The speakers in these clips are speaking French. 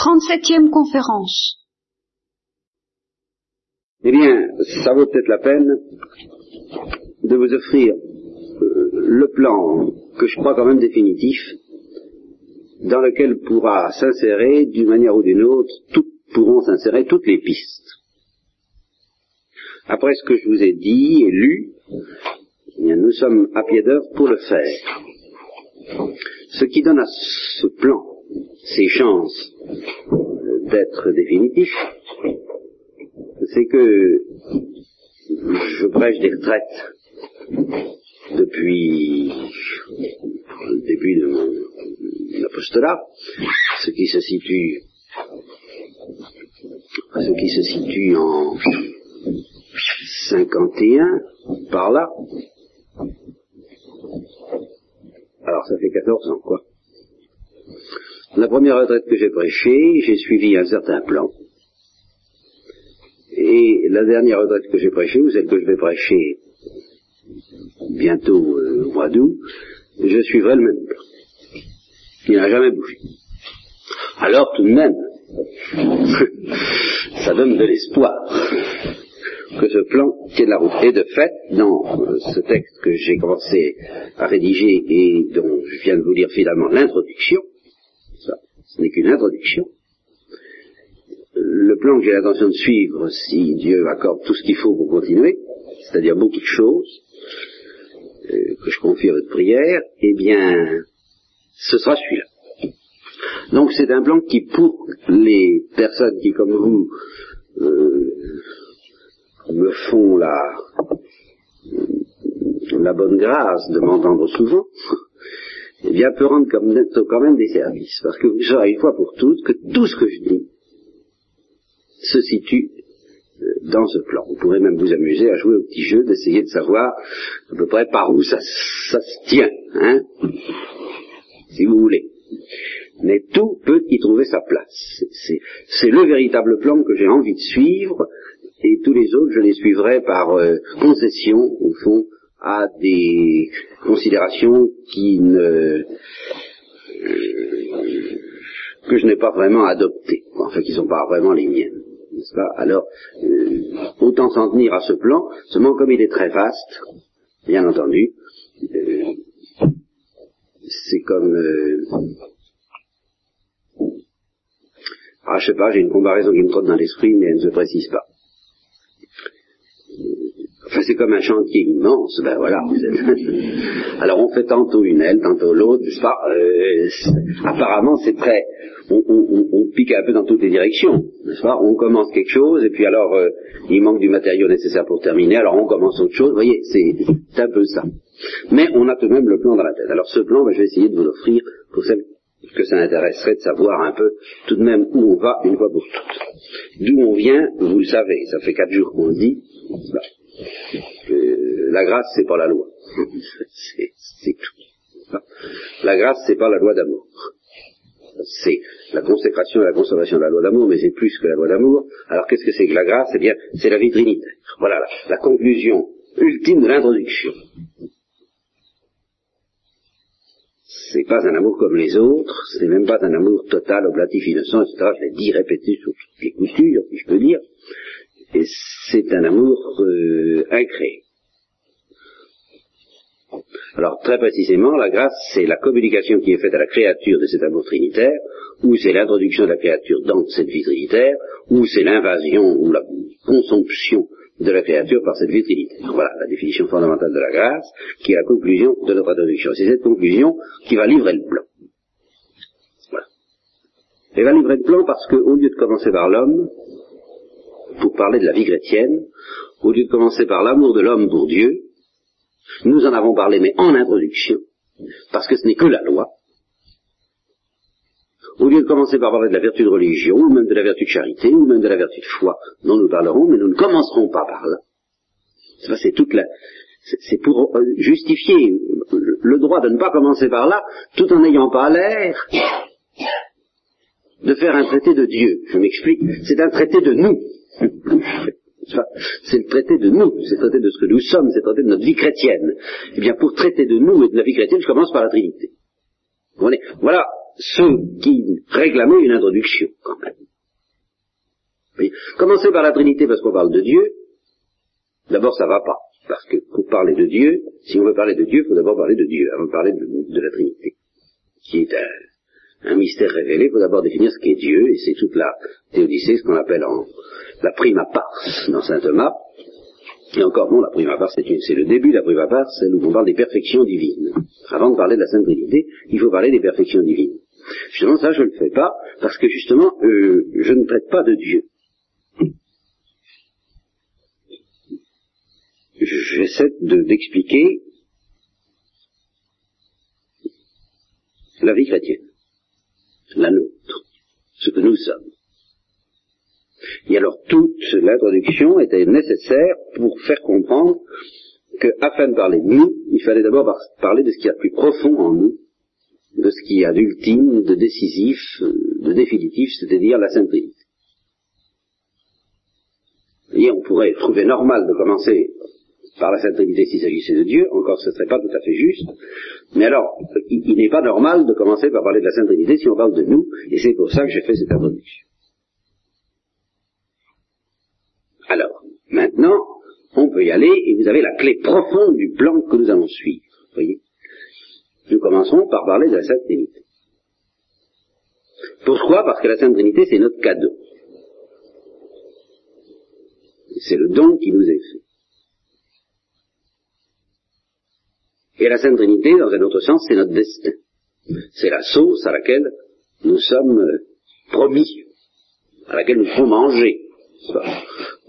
37e conférence. Eh bien, ça vaut peut-être la peine de vous offrir euh, le plan que je crois quand même définitif, dans lequel pourra s'insérer, d'une manière ou d'une autre, tout, pourront s'insérer toutes les pistes. Après ce que je vous ai dit et lu, eh nous sommes à pied d'œuvre pour le faire. Ce qui donne à ce plan ses chances d'être définitif, c'est que je prêche des retraites depuis le début de mon apostolat, ce qui se situe ce qui se situe en 51, par là. Alors ça fait 14 ans, quoi. La première retraite que j'ai prêchée, j'ai suivi un certain plan. Et la dernière retraite que j'ai prêchée, ou celle que je vais prêcher bientôt euh, au mois d'août, je suivrai le même plan. Il n'a jamais bougé. Alors tout de même, ça donne de l'espoir que ce plan tienne la route. Et de fait, dans euh, ce texte que j'ai commencé à rédiger et dont je viens de vous lire finalement l'introduction, ce n'est qu'une introduction, le plan que j'ai l'intention de suivre, si Dieu accorde tout ce qu'il faut pour continuer, c'est-à-dire beaucoup de choses, euh, que je confie à votre prière, eh bien, ce sera celui-là. Donc c'est un plan qui, pour les personnes qui, comme vous, euh, me font la, la bonne grâce de m'entendre souvent, eh bien, peut rendre quand même des services. Parce que vous saurez une fois pour toutes que tout ce que je dis se situe euh, dans ce plan. Vous pourrez même vous amuser à jouer au petit jeu d'essayer de savoir à peu près par où ça, se tient, hein, si vous voulez. Mais tout peut y trouver sa place. C'est le véritable plan que j'ai envie de suivre, et tous les autres, je les suivrai par euh, concession, au fond, à des considérations qui ne euh, que je n'ai pas vraiment adoptées, enfin qui ne sont pas vraiment les miennes. N'est-ce pas? Alors, euh, autant s'en tenir à ce plan, seulement comme il est très vaste, bien entendu, c'est comme ah, je sais pas, j'ai une comparaison qui me trotte dans l'esprit, mais elle ne se précise pas. Enfin, c'est comme un chantier immense, ben voilà. Alors on fait tantôt une aile, tantôt l'autre, pas. Euh, apparemment c'est très, on, on, on, pique un peu dans toutes les directions, n'est-ce pas? On commence quelque chose et puis alors euh, il manque du matériau nécessaire pour terminer, alors on commence autre chose. Vous voyez, c'est un peu ça. Mais on a tout de même le plan dans la tête. Alors ce plan, ben, je vais essayer de vous l'offrir pour celles que ça intéresserait de savoir un peu tout de même où on va une fois pour toutes. D'où on vient, vous le savez, ça fait quatre jours qu'on le dit. Euh, la grâce, c'est pas la loi. c'est tout. La grâce, c'est pas la loi d'amour. C'est la consécration et la conservation de la loi d'amour, mais c'est plus que la loi d'amour. Alors qu'est-ce que c'est que la grâce? Eh bien, c'est la vie trinitaire. Voilà la, la conclusion ultime de l'introduction. c'est pas un amour comme les autres, c'est même pas un amour total, oblatif, innocent, etc. Je l'ai dit, répété sur toutes les coutures, si je peux dire. Et c'est un amour euh, incréé. Alors très précisément, la grâce, c'est la communication qui est faite à la créature de cet amour trinitaire, ou c'est l'introduction de la créature dans cette vie trinitaire, ou c'est l'invasion ou la consomption de la créature par cette vie trinitaire. Voilà la définition fondamentale de la grâce, qui est la conclusion de notre introduction. C'est cette conclusion qui va livrer le plan. Voilà. Elle va livrer le plan parce qu'au lieu de commencer par l'homme, pour parler de la vie chrétienne, au lieu de commencer par l'amour de l'homme pour Dieu, nous en avons parlé, mais en introduction, parce que ce n'est que la loi, au lieu de commencer par parler de la vertu de religion, ou même de la vertu de charité, ou même de la vertu de foi, dont nous parlerons, mais nous ne commencerons pas par là. C'est toute la, c'est pour euh, justifier le droit de ne pas commencer par là, tout en n'ayant pas l'air de faire un traité de Dieu. Je m'explique. C'est un traité de nous. C'est le traité de nous, c'est le traité de ce que nous sommes, c'est le traité de notre vie chrétienne. Eh bien, pour traiter de nous et de la vie chrétienne, je commence par la Trinité. Voilà ceux qui réclamaient une introduction, quand même. Commencer par la Trinité parce qu'on parle de Dieu, d'abord ça va pas. Parce que pour parler de Dieu, si on veut parler de Dieu, il faut d'abord parler de Dieu, avant de parler de, de la Trinité, qui est un, un mystère révélé. Il faut d'abord définir ce qu'est Dieu, et c'est toute la théodicée, ce qu'on appelle en, la prima pars dans saint Thomas. Et encore non, la prima pars, c'est le début la prima pars, c'est où on parle des perfections divines. Avant de parler de la Sainte Trinité, il faut parler des perfections divines. Justement, ça, je ne le fais pas, parce que justement, euh, je ne traite pas de Dieu. J'essaie d'expliquer la vie chrétienne, la nôtre, ce que nous sommes. Et alors toute l'introduction était nécessaire pour faire comprendre qu'afin de parler de nous, il fallait d'abord parler de ce qu'il y a de plus profond en nous, de ce qu'il y a d'ultime, de décisif, de définitif, c'est-à-dire la Sainte Trinité. Et on pourrait trouver normal de commencer par la Sainte Trinité s'il s'agissait de Dieu, encore ce ne serait pas tout à fait juste, mais alors, il, n'est pas normal de commencer par parler de la Sainte Trinité si on parle de nous, et c'est pour ça que j'ai fait cette introduction. Alors, maintenant, on peut y aller, et vous avez la clé profonde du plan que nous allons suivre. Voyez? Nous commencerons par parler de la Sainte Trinité. Pourquoi? Parce que la Sainte Trinité, c'est notre cadeau. C'est le don qui nous est fait. Et la Sainte Trinité, dans un autre sens, c'est notre destin. C'est la sauce à laquelle nous sommes euh, promis, à laquelle nous ferons manger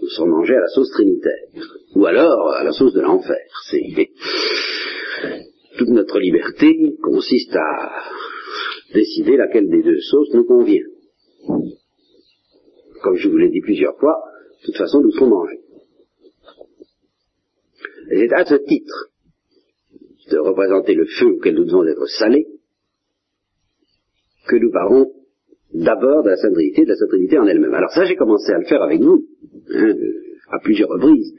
nous sommes mangés à la sauce trinitaire, ou alors à la sauce de l'enfer. Toute notre liberté consiste à décider laquelle des deux sauces nous convient. Comme je vous l'ai dit plusieurs fois, de toute façon, nous serons mangés. Et c'est à ce titre de représenter le feu auquel nous devons être salés que nous parlons d'abord de la Sainte de la Sainte en elle-même. Alors ça, j'ai commencé à le faire avec vous, hein, à plusieurs reprises,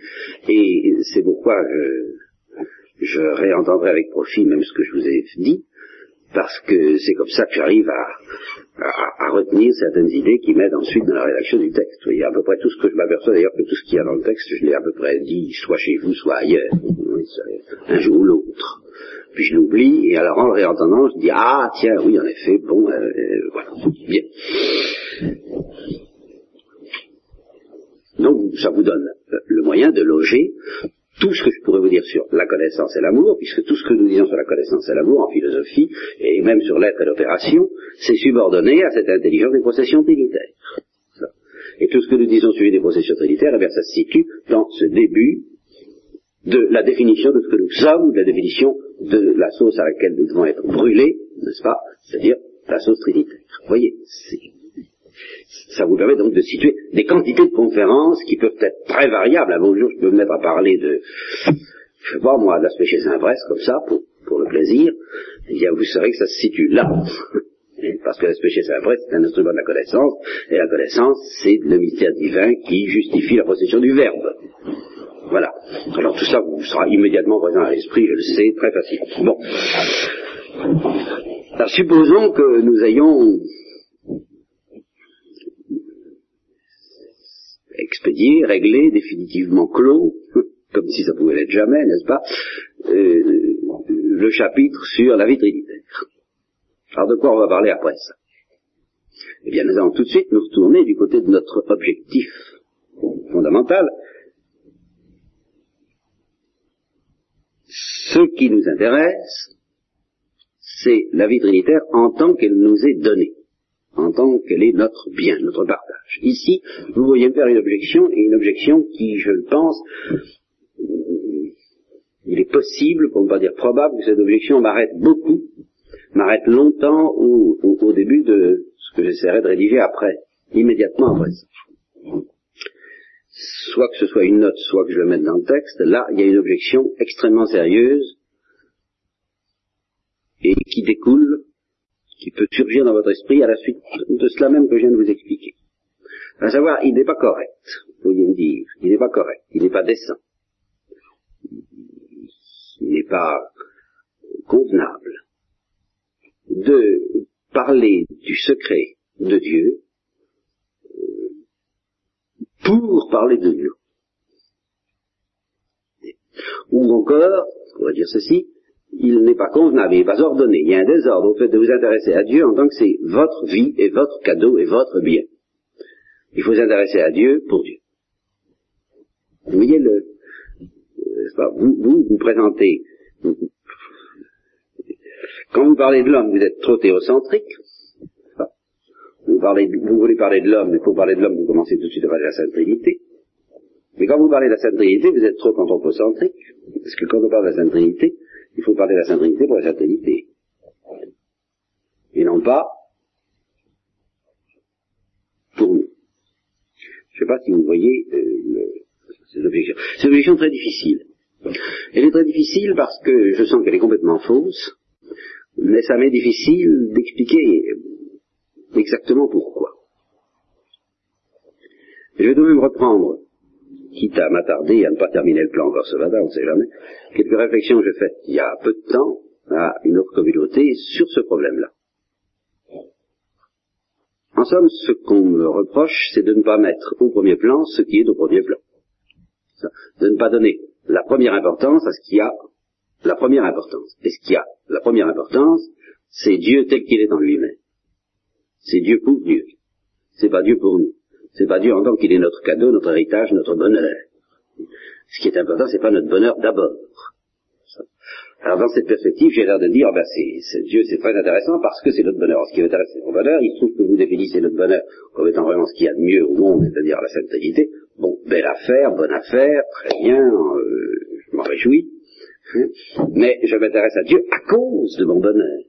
et c'est pourquoi je, je, réentendrai avec profit même ce que je vous ai dit, parce que c'est comme ça que j'arrive à, à, retenir certaines idées qui m'aident ensuite dans la rédaction du texte. Vous voyez, à peu près tout ce que je m'aperçois d'ailleurs que tout ce qu'il y a dans le texte, je l'ai à peu près dit, soit chez vous, soit ailleurs, un jour ou l'autre puis je l'oublie, et alors en le réentendant, je dis, ah tiens, oui, en effet, bon, euh, euh, voilà, bien. Donc ça vous donne le moyen de loger tout ce que je pourrais vous dire sur la connaissance et l'amour, puisque tout ce que nous disons sur la connaissance et l'amour en philosophie, et même sur l'être et l'opération, c'est subordonné à cette intelligence des processions trinitaires. Et tout ce que nous disons sur les processions trinitaires, eh bien, ça se situe dans ce début de la définition de ce que nous sommes, de la définition de la sauce à laquelle nous devons être brûlés, n'est-ce pas? C'est-à-dire la sauce trinitaire. Vous voyez, ça vous permet donc de situer des quantités de conférences qui peuvent être très variables. Un bon jour, je peux me mettre à parler de, je sais pas moi, de l'aspect chez Saint-Brest, comme ça, pour, pour le plaisir. Eh bien, vous saurez que ça se situe là. Parce que l'aspect chez Saint-Brest, c'est un instrument de la connaissance, et la connaissance, c'est le mystère divin qui justifie la possession du Verbe. Voilà. Alors tout ça vous sera immédiatement présent à l'esprit, je le sais, très facile. Bon. Alors supposons que nous ayons expédié, réglé, définitivement clos, comme si ça pouvait l'être jamais, n'est-ce pas, euh, le chapitre sur la vie trinitaire. Alors de quoi on va parler après ça? Eh bien nous allons tout de suite nous retourner du côté de notre objectif fondamental, ce qui nous intéresse, c'est la vie trinitaire en tant qu'elle nous est donnée, en tant qu'elle est notre bien, notre partage. Ici, vous voyez me faire une objection, et une objection qui, je le pense, il est possible, pour ne pas dire probable, que cette objection m'arrête beaucoup, m'arrête longtemps au, au, début de ce que j'essaierai de rédiger après, immédiatement après ça soit que ce soit une note, soit que je le mette dans le texte, là, il y a une objection extrêmement sérieuse et qui découle, qui peut surgir dans votre esprit à la suite de cela même que je viens de vous expliquer. À savoir, il n'est pas correct, vous pourriez me dire, il n'est pas correct, il n'est pas décent, il n'est pas convenable de parler du secret de Dieu euh, pour parler de Dieu. Ou encore, on va dire ceci, il n'est pas convenable, il n'est pas ordonné, il y a un désordre au fait de vous intéresser à Dieu en tant que c'est votre vie et votre cadeau et votre bien. Il faut s'intéresser à Dieu pour Dieu. Vous voyez le, pas, vous, vous vous présentez, quand vous parlez de l'homme, vous êtes trop théocentrique. Vous, parlez, vous voulez parler de l'homme, mais pour parler de l'homme, vous commencez tout de suite à parler de la Sainte Trinité. Mais quand vous parlez de la Sainte Trinité, vous êtes trop anthropocentrique, parce que quand on parle de la Sainte Trinité, il faut parler de la Sainte pour la Sainte Trinité. Et non pas pour nous. Je ne sais pas si vous voyez euh, ces objections. C'est une objection très difficile. Elle est très difficile parce que je sens qu'elle est complètement fausse, mais ça m'est difficile d'expliquer exactement pourquoi. Je vais tout de même reprendre quitte à m'attarder et à ne pas terminer le plan encore ce matin, on ne sait jamais, quelques réflexions que j'ai faites il y a peu de temps à une autre communauté sur ce problème-là. En somme, ce qu'on me reproche, c'est de ne pas mettre au premier plan ce qui est au premier plan. De ne pas donner la première importance à ce qui a la première importance. Et ce qui a la première importance, c'est Dieu tel qu'il est dans lui-même. C'est Dieu pour Dieu. C'est pas Dieu pour nous. C'est pas Dieu en tant qu'il est notre cadeau, notre héritage, notre bonheur. Ce qui est important, c'est pas notre bonheur d'abord. Alors dans cette perspective, j'ai l'air de dire, oh ben c'est, Dieu c'est très intéressant parce que c'est notre bonheur. Ce qui est intéressant, c'est notre bonheur. Il se trouve que vous définissez notre bonheur comme étant vraiment ce qu'il y a de mieux au monde, c'est-à-dire la sainteté. Bon, belle affaire, bonne affaire, très bien, euh, je m'en réjouis. Hein? Mais je m'intéresse à Dieu à cause de mon bonheur.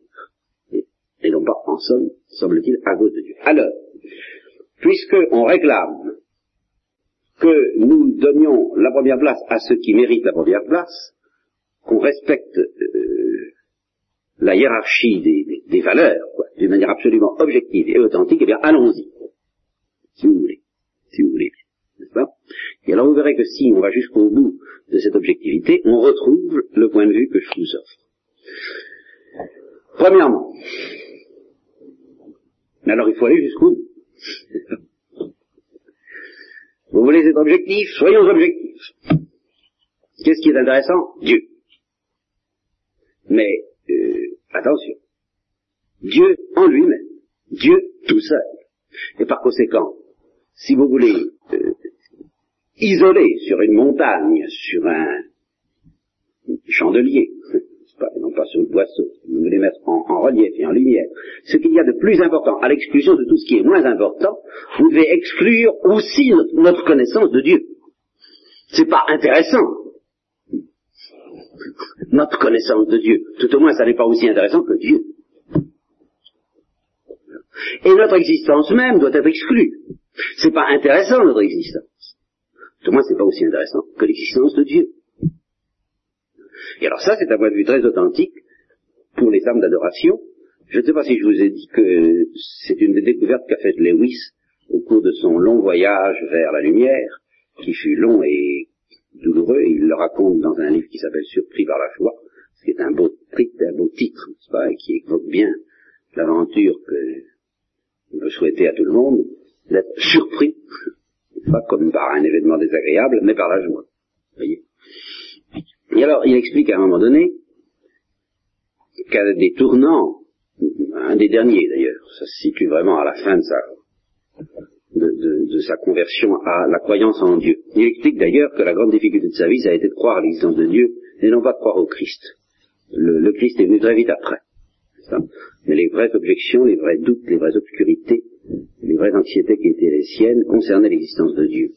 Et non pas, en somme, semble-t-il, à cause de Dieu. Alors, puisqu'on réclame que nous donnions la première place à ceux qui méritent la première place, qu'on respecte euh, la hiérarchie des, valeurs, d'une manière absolument objective et authentique, eh bien allons-y, si vous voulez, si vous voulez, n'est-ce pas? Et alors vous verrez que si on va jusqu'au bout de cette objectivité, on retrouve le point de vue que je vous offre. Premièrement, alors il faut aller jusqu'au bout. Vous voulez être objectif? Soyons objectifs. Qu'est-ce qui est intéressant? Dieu. Mais euh, attention, Dieu en lui-même, Dieu tout seul. Et par conséquent, si vous voulez euh, isoler sur une montagne, sur un chandelier, non pas sur le boisseau, vous voulez mettre en, en, relief et en lumière, ce qu'il y a de plus important, à l'exclusion de tout ce qui est moins important, vous devez exclure aussi notre, notre connaissance de Dieu. C'est pas intéressant. Notre connaissance de Dieu. Tout au moins, ça n'est pas aussi intéressant que Dieu. Et notre existence même doit être exclue. C'est pas intéressant, notre existence. Tout au moins, c'est pas aussi intéressant que l'existence de Dieu. Et alors ça, c'est un point de vue très authentique pour les âmes d'adoration. Je ne sais pas si je vous ai dit que c'est une des découvertes qu'a faite Lewis au cours de son long voyage vers la lumière, qui fut long et douloureux, il le raconte dans un livre qui s'appelle Surpris par la joie, ce qui est un beau, un beau titre, pas, et qui évoque bien l'aventure que on peut souhaiter à tout le monde, d'être surpris, pas comme par un événement désagréable, mais par la joie. Voyez? Et alors, il explique à un moment donné qu'à des tournants, un des derniers d'ailleurs, ça se situe vraiment à la fin de sa, de, sa conversion à la croyance en Dieu. Il explique d'ailleurs que la grande difficulté de sa vie, ça a été de croire à l'existence de Dieu et non pas de croire au Christ. Le, Christ est venu très vite après. Mais les vraies objections, les vrais doutes, les vraies obscurités, les vraies anxiétés qui étaient les siennes concernaient l'existence de Dieu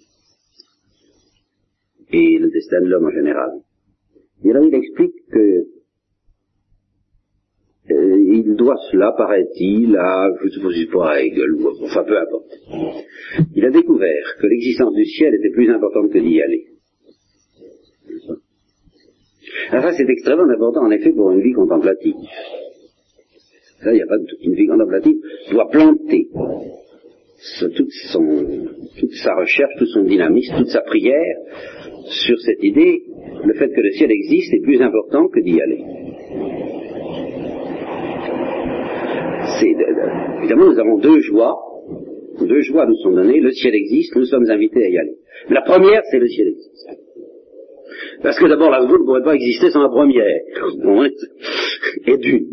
et le destin de l'homme en général. Et là, il explique que euh, il doit cela, paraît-il, à, je ne sais pas, à Hegel, ou enfin peu importe. Il a découvert que l'existence du ciel était plus importante que d'y aller. Alors ça, c'est extrêmement important, en effet, pour une vie contemplative. Ça, il n'y a pas de Une vie contemplative doit planter toute, sa recherche, tout son dynamisme, toute sa prière sur cette idée, le fait que le ciel existe est plus important que d'y aller. évidemment, nous avons deux joies. Deux joies nous sont données. Le ciel existe, nous sommes invités à y aller. La première, c'est le ciel existe. Parce que d'abord, la seconde ne pourrait pas exister sans la première. Et d'une.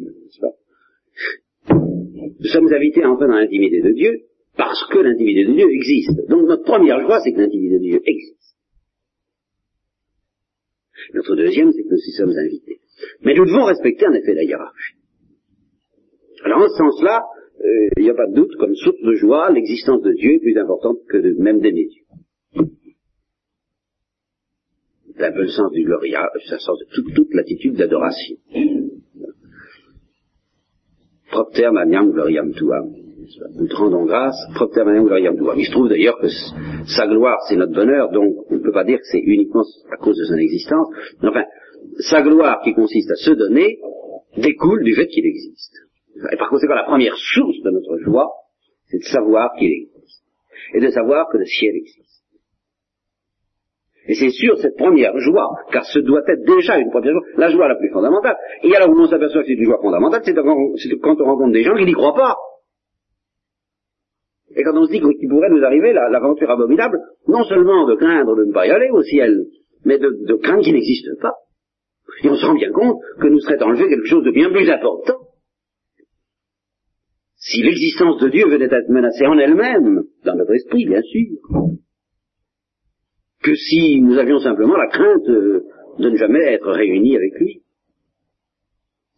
Nous sommes invités à entrer dans l'intimité de Dieu parce que l'intimité de Dieu existe. Donc notre première joie, c'est que l'intimité de Dieu existe. Notre deuxième, c'est que nous y sommes invités. Mais nous devons respecter en effet la hiérarchie. Alors en ce sens-là, euh, il n'y a pas de doute, comme source de joie, l'existence de Dieu est plus importante que de même d'aimer Dieu. C'est un peu le sens du gloria, ça sort de toute, toute l'attitude d'adoration. Propter maniam gloriam tuam. Te rendons grâce, gloriam. Il se trouve d'ailleurs que sa gloire, c'est notre bonheur, donc on ne peut pas dire que c'est uniquement à cause de son existence. Mais enfin, sa gloire qui consiste à se donner découle du fait qu'il existe. Et par conséquent, la première source de notre joie, c'est de savoir qu'il existe. Et de savoir que le ciel existe. Et c'est sûr cette première joie, car ce doit être déjà une première joie, la joie la plus fondamentale. Et alors où on s'aperçoit que c'est une joie fondamentale, c'est quand on rencontre des gens qui n'y croient pas. Et quand on se dit qu'il pourrait nous arriver l'aventure abominable, non seulement de craindre de ne pas y aller au ciel, mais de, de craindre qu'il n'existe pas. Et on se rend bien compte que nous serait enlevé quelque chose de bien plus important. Si l'existence de Dieu venait à être menacée en elle-même, dans notre esprit, bien sûr, que si nous avions simplement la crainte de ne jamais être réunis avec lui.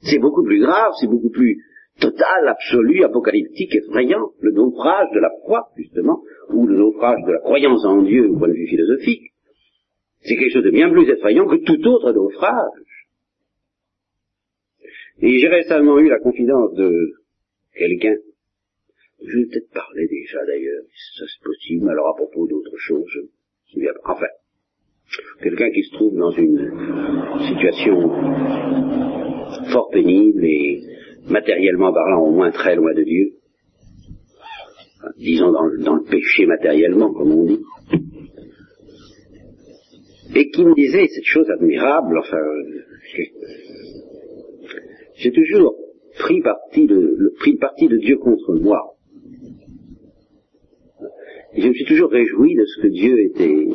C'est beaucoup plus grave, c'est beaucoup plus total, absolu, apocalyptique, effrayant, le naufrage de la foi, justement, ou le naufrage de la croyance en Dieu au point de vue philosophique. C'est quelque chose de bien plus effrayant que tout autre naufrage. Et j'ai récemment eu la confidence de quelqu'un, je vais peut-être parler déjà d'ailleurs, ça c'est possible, alors à propos d'autre chose, enfin, quelqu'un qui se trouve dans une situation fort pénible et matériellement parlant au moins très loin de Dieu, disons dans, dans, le péché matériellement, comme on dit, et qui me disait cette chose admirable, enfin, j'ai toujours pris parti de, pris parti de Dieu contre moi. Je me suis toujours réjoui de ce que Dieu était,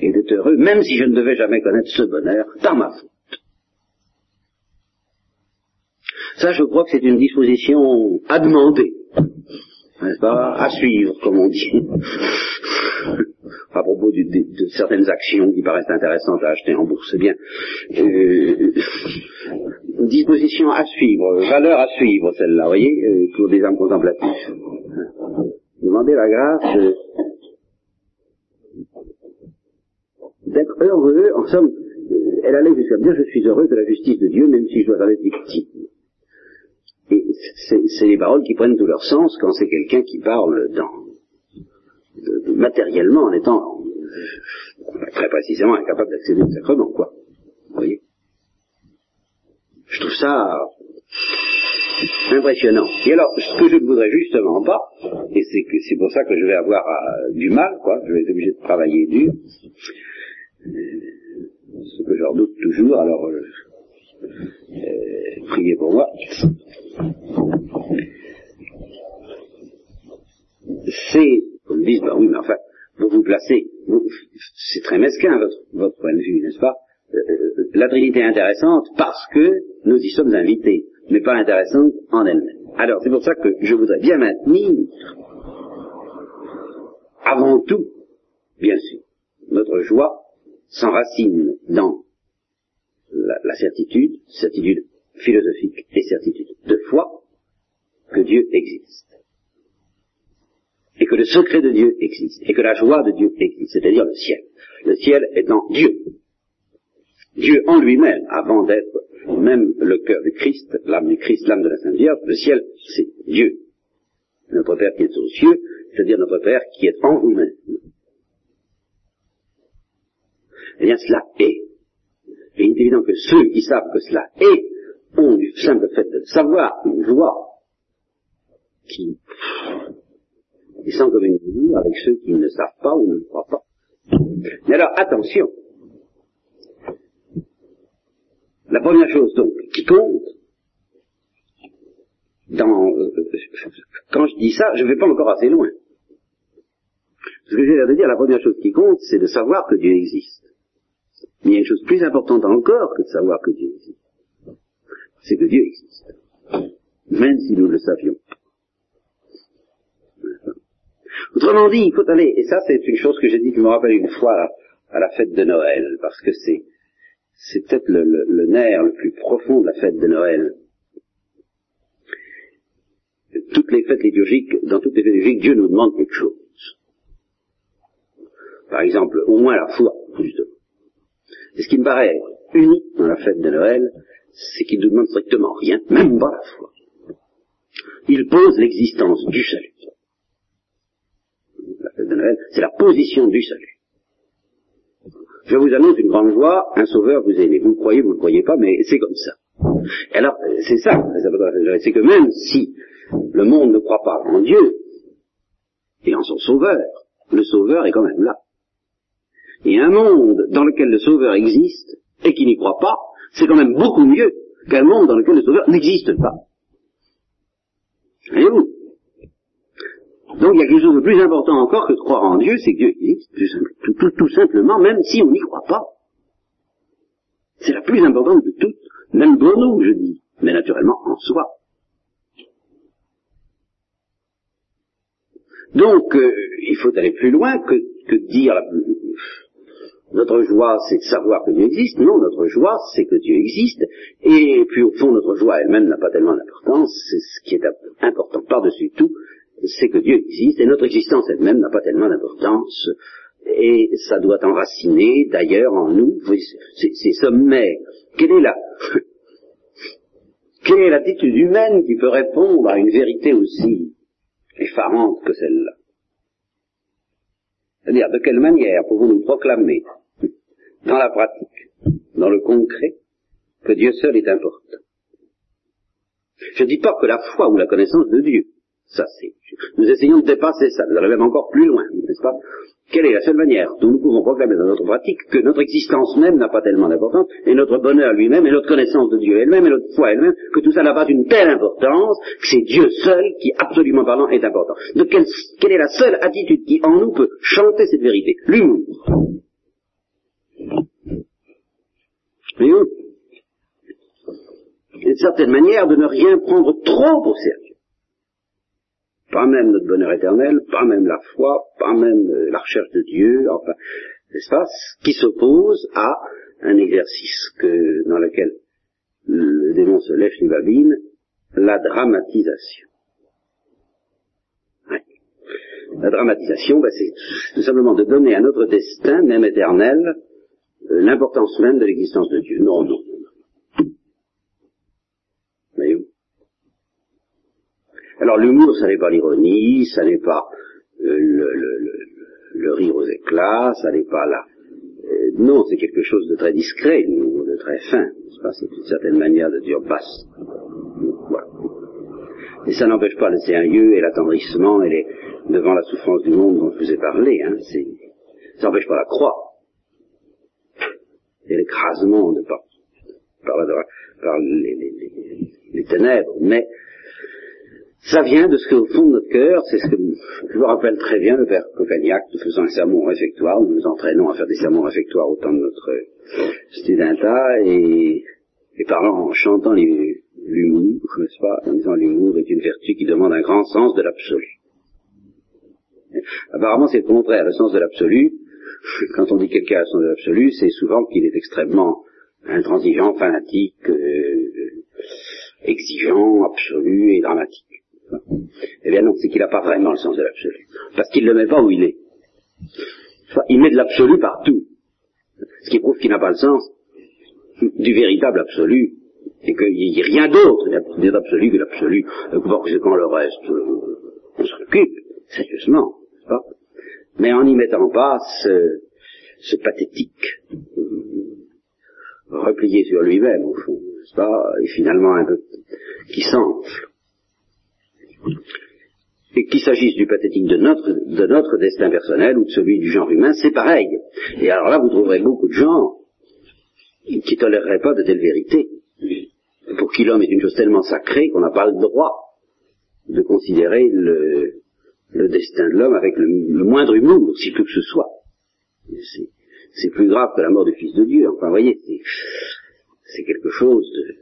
était heureux, même si je ne devais jamais connaître ce bonheur, par ma faute. Ça, je crois que c'est une disposition à demander, n'est-ce pas, à suivre, comme on dit, à propos de, certaines actions qui paraissent intéressantes à acheter en bourse. C'est bien. Euh, disposition à suivre, valeur à suivre, celle-là, vous voyez, euh, pour des âmes contemplatifs. Demandez la grâce d'être heureux, en somme, elle allait jusqu'à dire je suis heureux de la justice de Dieu, même si je dois en être victime. Et c'est les paroles qui prennent tout leur sens quand c'est quelqu'un qui parle dans, matériellement en étant très précisément incapable d'accéder au sacrement, quoi. Vous voyez? Je trouve ça impressionnant. Et alors, ce que je ne voudrais justement pas, et c'est pour ça que je vais avoir euh, du mal, quoi, je vais être obligé de travailler dur, ce que je redoute toujours, alors euh, euh, priez pour moi. C'est, comme disent, bah oui, mais enfin, vous vous placez, c'est très mesquin votre, votre point de vue, n'est-ce pas? Euh, La Trinité est intéressante parce que nous y sommes invités, mais pas intéressante en elle-même. Alors, c'est pour ça que je voudrais bien maintenir, avant tout, bien sûr, notre joie s'enracine dans la, certitude, certitude philosophique et certitude de foi, que Dieu existe. Et que le secret de Dieu existe. Et que la joie de Dieu existe, c'est-à-dire le ciel. Le ciel étant Dieu. Dieu en lui-même, avant d'être même le cœur du Christ, l'âme du Christ, l'âme de la Sainte Vierge, le ciel, c'est Dieu. Notre Père qui est aux cieux, c'est-à-dire notre Père qui est en vous-même. Eh bien, cela est. Et il est évident que ceux qui savent que cela est ont du simple fait de savoir une joie qui descend comme une avec ceux qui ne savent pas ou ne croient pas. Mais alors, attention. La première chose donc qui compte, dans, euh, quand je dis ça, je ne vais pas encore assez loin. Ce que j'ai l'air de dire, la première chose qui compte, c'est de savoir que Dieu existe. Mais il y a une chose plus importante encore que de savoir que Dieu existe. C'est que Dieu existe. Même si nous le savions. Autrement dit, il faut aller, et ça c'est une chose que j'ai dit, qui me rappelle une fois à la fête de Noël, parce que c'est, c'est peut-être le, le, nerf le plus profond de la fête de Noël. Toutes les fêtes liturgiques, dans toutes les fêtes liturgiques, Dieu nous demande quelque chose. Par exemple, au moins la foi, justement. Et ce qui me paraît unique dans la fête de Noël, c'est qu'il ne demande strictement rien, même pas la foi. Il pose l'existence du salut. La fête de Noël, c'est la position du salut. Je vous annonce une grande joie, un sauveur vous est né. Vous le croyez, vous ne le croyez pas, mais c'est comme ça. Et alors, c'est ça, c'est que même si le monde ne croit pas en Dieu et en son sauveur, le sauveur est quand même là. Et un monde dans lequel le sauveur existe et qui n'y croit pas, c'est quand même beaucoup mieux qu'un monde dans lequel le sauveur n'existe pas. Voyez-vous? Donc il y a quelque chose de plus important encore que de croire en Dieu, c'est que Dieu existe, tout, simplement, même si on n'y croit pas. C'est la plus importante de toutes, même pour nous, je dis, mais naturellement en soi. Donc, euh, il faut aller plus loin que, que dire la, notre joie, c'est de savoir que Dieu existe. Non, notre joie, c'est que Dieu existe. Et puis, au fond, notre joie elle-même n'a pas tellement d'importance. Ce qui est important par-dessus tout, c'est que Dieu existe, et notre existence elle-même n'a pas tellement d'importance, et ça doit enraciner d'ailleurs en nous ces sommets. Quelle est la quelle est l'attitude humaine qui peut répondre à une vérité aussi effarante que celle-là? C'est-à-dire, de quelle manière pouvons-nous proclamer dans la pratique, dans le concret, que Dieu seul est important Je ne dis pas que la foi ou la connaissance de Dieu, ça, c'est. Nous essayons de dépasser ça, nous allons même encore plus loin, n'est-ce pas? Quelle est la seule manière dont nous pouvons proclamer dans notre pratique que notre existence même n'a pas tellement d'importance, et notre bonheur lui-même, et notre connaissance de Dieu elle-même, et notre foi elle-même, que tout ça n'a pas une telle importance, que c'est Dieu seul qui, absolument parlant, est important? De quelle, quelle est la seule attitude qui, en nous, peut chanter cette vérité? L'humour. Une certaine manière de ne rien prendre trop au sérieux. Pas même notre bonheur éternel, pas même la foi, pas même euh, la recherche de Dieu, enfin, n'est-ce pas, qui s'oppose à un exercice que, dans lequel le démon se lève chez Babine, la dramatisation. La dramatisation, ben, c'est tout simplement de donner à notre destin, même éternel, euh, l'importance même de l'existence de Dieu. Non, non, Alors l'humour, ça n'est pas l'ironie, ça n'est pas euh, le, le, le, rire aux éclats, ça n'est pas là. Euh, non, c'est quelque chose de très discret, de très fin. C'est une certaine manière de dire basse. Voilà. Et ça n'empêche pas le sérieux et l'attendrissement et les, devant la souffrance du monde dont je vous ai parlé. Hein, ça n'empêche pas la croix et l'écrasement de par, par, par les, les, les, ténèbres. Mais ça vient de ce qu'au fond de notre cœur, c'est ce que je me rappelle très bien, le père Cocagnac, nous faisons un sermon réfectoire, nous nous entraînons à faire des sermons réfectoires au temps de notre studenta, et, et parlant, en chantant l'humour, n'est-ce pas, en disant l'humour est une vertu qui demande un grand sens de l'absolu. Apparemment, c'est le contraire, le sens de l'absolu. Quand on dit quelqu'un a le sens de l'absolu, c'est souvent qu'il est extrêmement intransigeant, fanatique, euh, exigeant, absolu et dramatique. Eh bien non, c'est qu'il n'a pas vraiment le sens de l'absolu. Parce qu'il ne le met pas où il est. Il met de l'absolu partout. Ce qui prouve qu'il n'a pas le sens du véritable absolu. Et qu'il n'y a rien d'autre d'absolu que l'absolu. C'est quand le reste, on s'occupe, sérieusement. Pas? Mais en n'y mettant pas ce, ce pathétique, replié sur lui-même, au fond, pas, et finalement un peu qui s'enfle et qu'il s'agisse du pathétique de notre, de notre destin personnel ou de celui du genre humain, c'est pareil. Et alors là, vous trouverez beaucoup de gens qui toléreraient pas de telles vérités, pour qui l'homme est une chose tellement sacrée qu'on n'a pas le droit de considérer le, le destin de l'homme avec le, moindre humour, si peu que ce soit. C'est plus grave que la mort du Fils de Dieu. Enfin, vous voyez, c'est quelque chose de...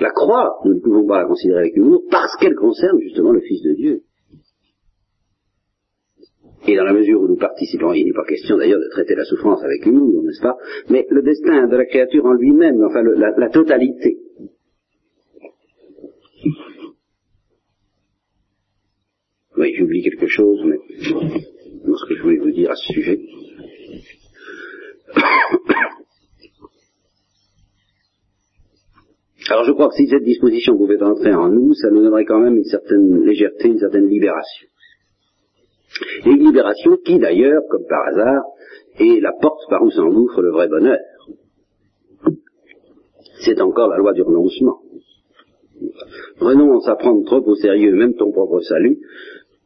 La croix, nous ne pouvons pas la considérer avec humour parce qu'elle concerne justement le Fils de Dieu. Et dans la mesure où nous participons, il n'est pas question d'ailleurs de traiter la souffrance avec humour, n'est-ce pas? Mais le destin de la créature en lui-même, enfin la totalité. Oui, j'oublie quelque chose, mais ce que je voulais vous dire à ce sujet. Alors je crois que si cette disposition pouvait entrer en nous, ça nous donnerait quand même une certaine légèreté, une certaine libération. Et une libération qui d'ailleurs, comme par hasard, est la porte par où s'engouffre le vrai bonheur. C'est encore la loi du renoncement. Renonce à prendre trop au sérieux même ton propre salut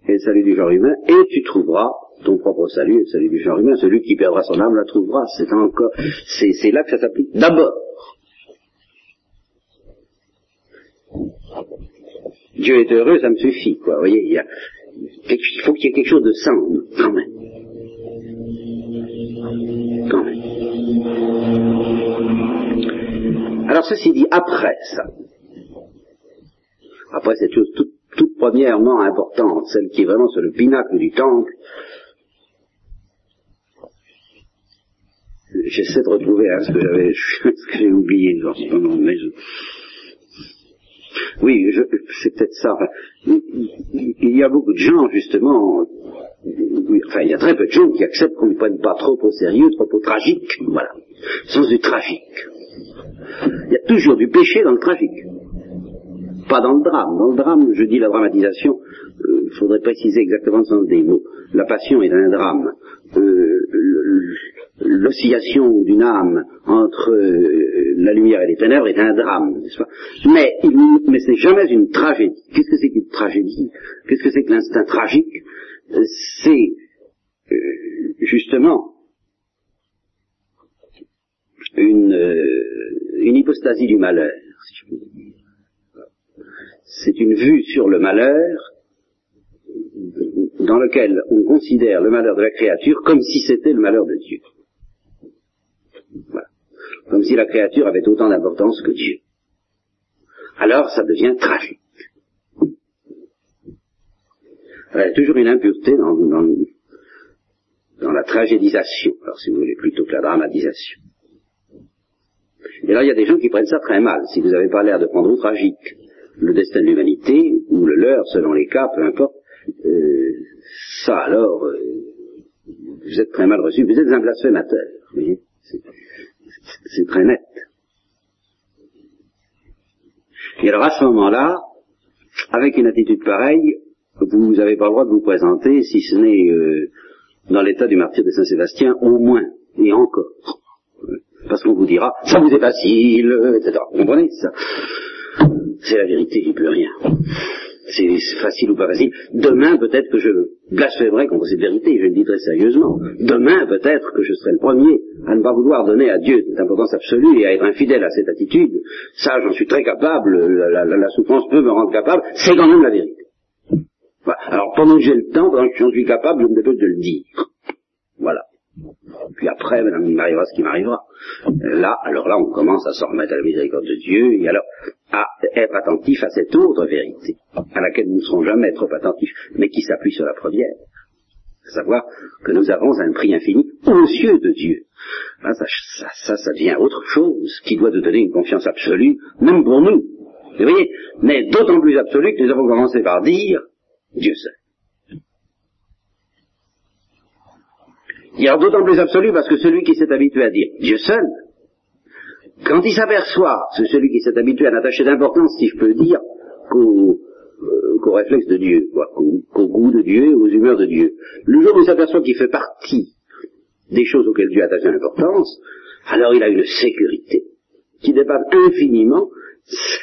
et le salut du genre humain, et tu trouveras ton propre salut et le salut du genre humain. Celui qui perdra son âme la trouvera. C'est encore, c'est là que ça s'applique. D'abord, Dieu est heureux, ça me suffit, quoi. Vous voyez, il, y faut qu'il y ait quelque chose de sain, quand même. Quand même. Alors ceci dit, après ça, après cette chose toute, toute premièrement importante, celle qui est vraiment sur le pinacle du temple, j'essaie de retrouver hein, ce que j'avais, ce que j'ai oublié moment, mais je, oui, c'est peut-être ça. il y a beaucoup de gens, justement, enfin, il y a très peu de gens qui acceptent qu'on ne prenne pas trop au sérieux, trop au tragique. Voilà. Sens du tragique. Il y a toujours du péché dans le tragique. Pas dans le drame. Dans le drame, je dis la dramatisation, il euh, faudrait préciser exactement le sens des mots. La passion est un drame. Euh, l'oscillation d'une âme entre euh, la lumière et les ténèbres est un drame, n'est-ce pas? Mais, mais c'est jamais une tragédie. Qu'est-ce que c'est qu'une tragédie? Qu'est-ce que c'est que l'instinct tragique? C'est euh, justement une, euh, une hypostasie du malheur, si je puis dire. C'est une vue sur le malheur dans lequel on considère le malheur de la créature comme si c'était le malheur de Dieu. Comme si la créature avait autant d'importance que Dieu. Alors ça devient tragique. il y a toujours une impureté dans, dans, la tragédisation, alors si vous voulez, plutôt que la dramatisation. Et là, il y a des gens qui prennent ça très mal. Si vous n'avez pas l'air de prendre au tragique le destin de l'humanité, ou le leur, selon les cas, peu importe, euh, ça alors, euh, vous êtes très mal reçu, vous êtes un blasphémateur. Vous voyez c'est très net. Et alors à ce moment-là, avec une attitude pareille, vous n'avez pas le droit de vous présenter, si ce n'est euh, dans l'état du martyr de Saint-Sébastien, au moins, et encore. Parce qu'on vous dira, ça vous est facile, etc. Vous comprenez ça? C'est la vérité, a plus rien c'est facile ou pas facile. Demain, peut-être que je blasphémerai contre cette vérité, je le dis très sérieusement. Demain, peut-être que je serai le premier à ne pas vouloir donner à Dieu cette importance absolue et à être infidèle à cette attitude. Ça, j'en suis très capable, la, souffrance peut me rendre capable, c'est quand même la vérité. Alors, pendant que j'ai le temps, pendant que j'en suis capable, je me dépose de le dire. Voilà. Puis après, il m'arrivera ce qui m'arrivera. Là, alors là, on commence à s'en remettre à la miséricorde de Dieu, et alors à être attentif à cette autre vérité, à laquelle nous ne serons jamais trop attentifs, mais qui s'appuie sur la première. À savoir que nous avons un prix infini aux yeux de Dieu. ça, ça, ça, ça devient autre chose qui doit nous donner une confiance absolue, même pour nous. Vous voyez Mais d'autant plus absolue que nous avons commencé par dire Dieu seul. Il a d'autant plus absolu parce que celui qui s'est habitué à dire Dieu seul, quand il s'aperçoit, c'est celui qui s'est habitué à n'attacher d'importance, si je peux dire, qu'au euh, réflexe de Dieu, qu'au goût de Dieu, aux humeurs de Dieu. Le jour où il s'aperçoit qu'il fait partie des choses auxquelles Dieu attache d'importance, alors il a une sécurité qui dépasse infiniment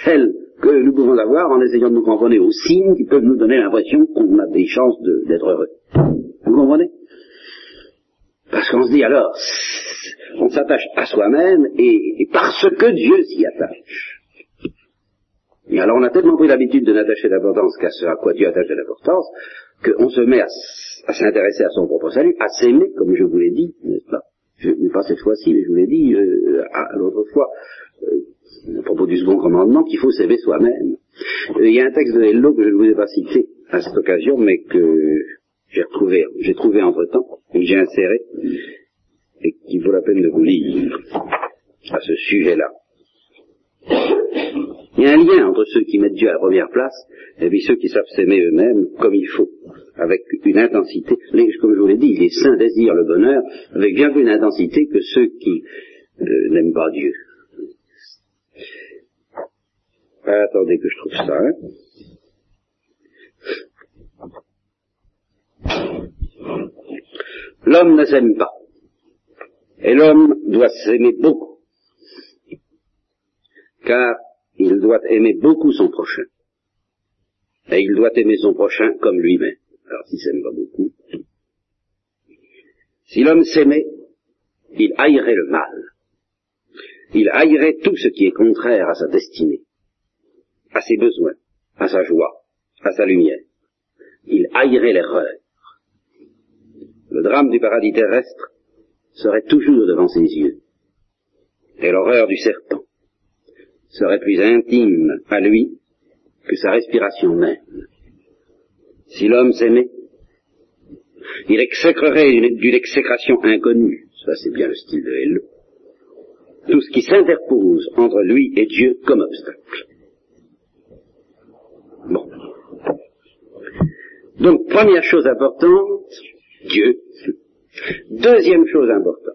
celle que nous pouvons avoir en essayant de nous comprendre aux signes qui peuvent nous donner l'impression qu'on a des chances d'être heureux. Vous comprenez? Parce qu'on se dit alors, on s'attache à soi-même et, parce que Dieu s'y attache. Et alors on a tellement pris l'habitude de n'attacher d'importance qu'à ce à quoi Dieu attache de l'importance, qu'on se met à, s'intéresser à son propre salut, à s'aimer, comme je vous l'ai dit, n'est-ce pas? Je, Pas cette fois-ci, mais je vous l'ai dit euh, à, l'autre fois, euh, à propos du second commandement, qu'il faut s'aimer soi-même. Euh, il y a un texte de Hello que je ne vous ai pas cité à cette occasion, mais que j'ai retrouvé, j'ai trouvé entre-temps, et que j'ai inséré, et qui vaut la peine de vous lire à ce sujet-là. Il y a un lien entre ceux qui mettent Dieu à la première place et puis ceux qui savent s'aimer eux-mêmes comme il faut, avec une intensité. comme je vous l'ai dit, les saints désirent le bonheur avec bien plus d'intensité que ceux qui euh, n'aiment pas Dieu. Ah, attendez que je trouve ça. Hein. L'homme ne s'aime pas. Et l'homme doit s'aimer beaucoup. Car il doit aimer beaucoup son prochain. Et il doit aimer son prochain comme lui-même. Alors s'il s'aime pas beaucoup. Si l'homme s'aimait, il haïrait le mal. Il haïrait tout ce qui est contraire à sa destinée, à ses besoins, à sa joie, à sa lumière. Il haïrait l'erreur. Le drame du paradis terrestre serait toujours devant ses yeux. Et l'horreur du serpent serait plus intime à lui que sa respiration même. Si l'homme s'aimait, il exécrerait d'une exécration inconnue, ça c'est bien le style de Hello, tout ce qui s'interpose entre lui et Dieu comme obstacle. Bon. Donc, première chose importante, Dieu. Deuxième chose importante,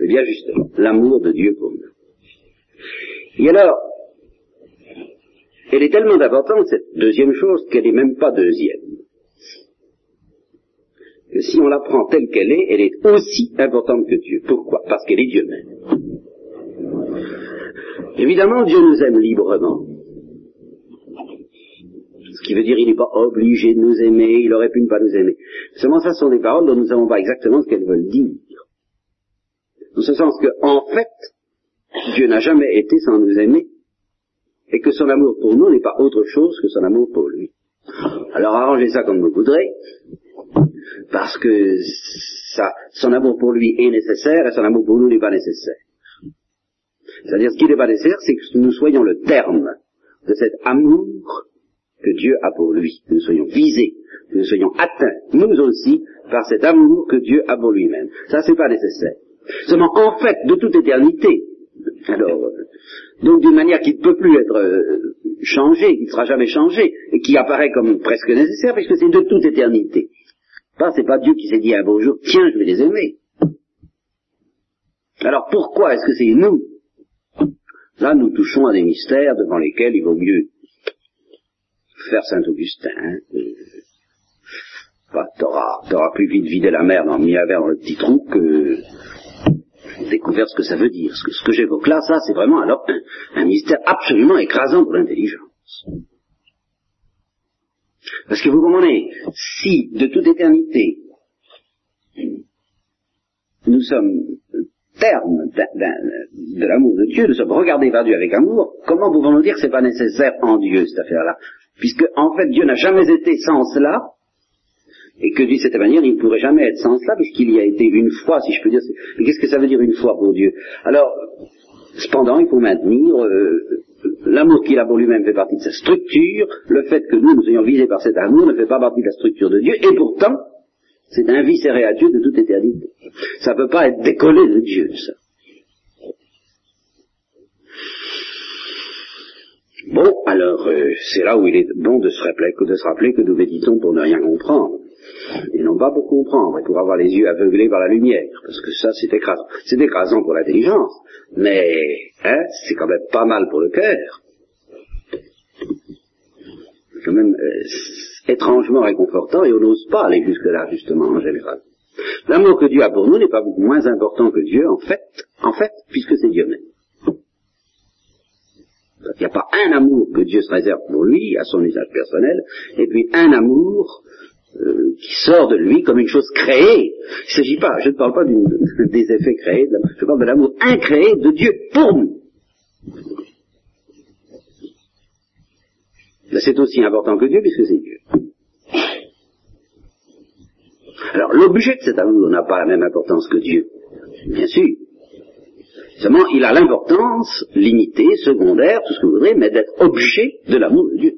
eh bien justement, l'amour de Dieu pour nous. Et alors, elle est tellement importante, cette deuxième chose, qu'elle n'est même pas deuxième. Que si on la prend telle qu'elle est, elle est aussi importante que Dieu. Pourquoi? Parce qu'elle est Dieu même. Évidemment, Dieu nous aime librement. Ce qui veut dire qu'il n'est pas obligé de nous aimer, il aurait pu ne pas nous aimer. Seulement ça sont des paroles dont nous ne savons pas exactement ce qu'elles veulent dire. En ce sens que, en fait, Dieu n'a jamais été sans nous aimer, et que son amour pour nous n'est pas autre chose que son amour pour lui. Alors arrangez ça comme vous voudrez, parce que ça, son amour pour lui est nécessaire et son amour pour nous n'est pas nécessaire. C'est-à-dire ce qui n'est pas nécessaire, c'est que nous soyons le terme de cet amour que Dieu a pour lui, que nous soyons visés, que nous soyons atteints, nous aussi, par cet amour que Dieu a pour lui-même. Ça, c'est pas nécessaire. Seulement, en fait, de toute éternité, alors, donc d'une manière qui ne peut plus être euh, changée, qui ne sera jamais changée, et qui apparaît comme presque nécessaire, puisque c'est de toute éternité. Pas, c'est pas Dieu qui s'est dit un beau jour, tiens, je vais les aimer. Alors pourquoi est-ce que c'est nous? Là, nous touchons à des mystères devant lesquels il vaut mieux faire Saint-Augustin. Hein. Bah, t'auras, plus vite vidé la mer dans, mis la dans le petit trou que découvert ce que ça veut dire. Ce que, ce que j'évoque là, ça, c'est vraiment alors un, mystère absolument écrasant pour l'intelligence. Parce que vous comprenez, si de toute éternité, nous sommes terme de l'amour de Dieu, nous sommes regardés par Dieu avec amour, comment pouvons-nous dire que c'est pas nécessaire en Dieu cette affaire-là? Puisque en fait Dieu n'a jamais été sans cela, et que d'une certaine manière, il ne pourrait jamais être sans cela, puisqu'il y a été une fois, si je peux dire. Mais qu'est-ce que ça veut dire une fois pour Dieu? Alors, cependant, il faut maintenir euh, l'amour qu'il a pour lui-même fait partie de sa structure, le fait que nous nous soyons visés par cet amour ne fait pas partie de la structure de Dieu, et pourtant, c'est un viscéré à Dieu de toute éternité. Ça ne peut pas être décollé de Dieu, ça. Bon, alors euh, c'est là où il est bon de se rappeler, de se rappeler que nous méditons pour ne rien comprendre et non pas pour comprendre et pour avoir les yeux aveuglés par la lumière, parce que ça c'est écrasant. C'est écrasant pour l'intelligence, mais hein, c'est quand même pas mal pour le cœur. C'est quand même euh, étrangement réconfortant et on n'ose pas aller jusque-là justement en général. L'amour que Dieu a pour nous n'est pas moins important que Dieu en fait, en fait, puisque c'est Dieu même. Il n'y a pas un amour que Dieu se réserve pour lui, à son usage personnel, et puis un amour euh, qui sort de lui comme une chose créée. Il ne s'agit pas, je ne parle pas des effets créés, je parle de l'amour incréé de Dieu pour nous. Ben, c'est aussi important que Dieu puisque c'est Dieu. Alors l'objet de cet amour n'a pas la même importance que Dieu, bien sûr. Il a l'importance limitée, secondaire, tout ce que vous voudrez, mais d'être objet de l'amour de Dieu.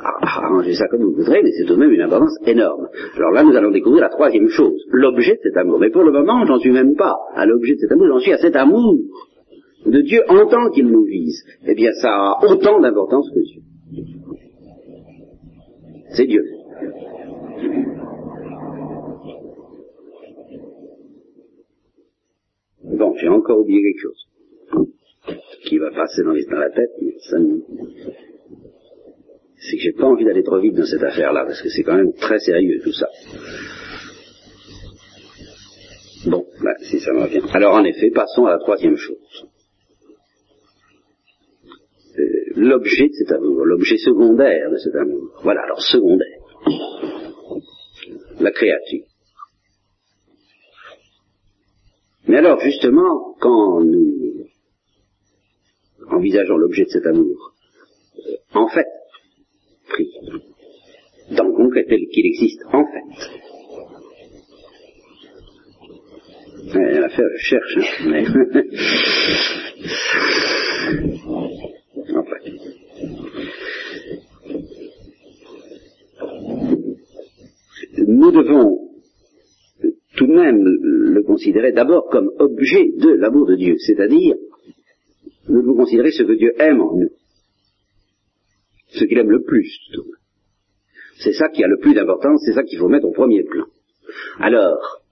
Ah, arrangez ça comme vous voudrez, mais c'est tout de même une importance énorme. Alors là, nous allons découvrir la troisième chose, l'objet de cet amour. Mais pour le moment, j'en suis même pas à l'objet de cet amour, j'en suis à cet amour de Dieu en tant qu'il nous vise. Eh bien, ça a autant d'importance que Dieu. C'est Dieu. Encore oublié quelque chose qui va passer dans, la tête, mais ça c'est que j'ai pas envie d'aller trop vite dans cette affaire-là, parce que c'est quand même très sérieux tout ça. Bon, ben, si ça me revient. Alors en effet, passons à la troisième chose. Euh, l'objet de cet amour, l'objet secondaire de cet amour. Voilà, alors secondaire. La créature. Mais alors, justement, quand nous envisageons l'objet de cet amour, euh, en fait, pris, dans le concret tel qu'il existe, en fait, la faire, je cherche, hein, mais... en fait. Nous devons même le considérer d'abord comme objet de l'amour de Dieu, c'est-à-dire nous devons considérer ce que Dieu aime en nous, ce qu'il aime le plus. C'est ça qui a le plus d'importance, c'est ça qu'il faut mettre au premier plan. Alors,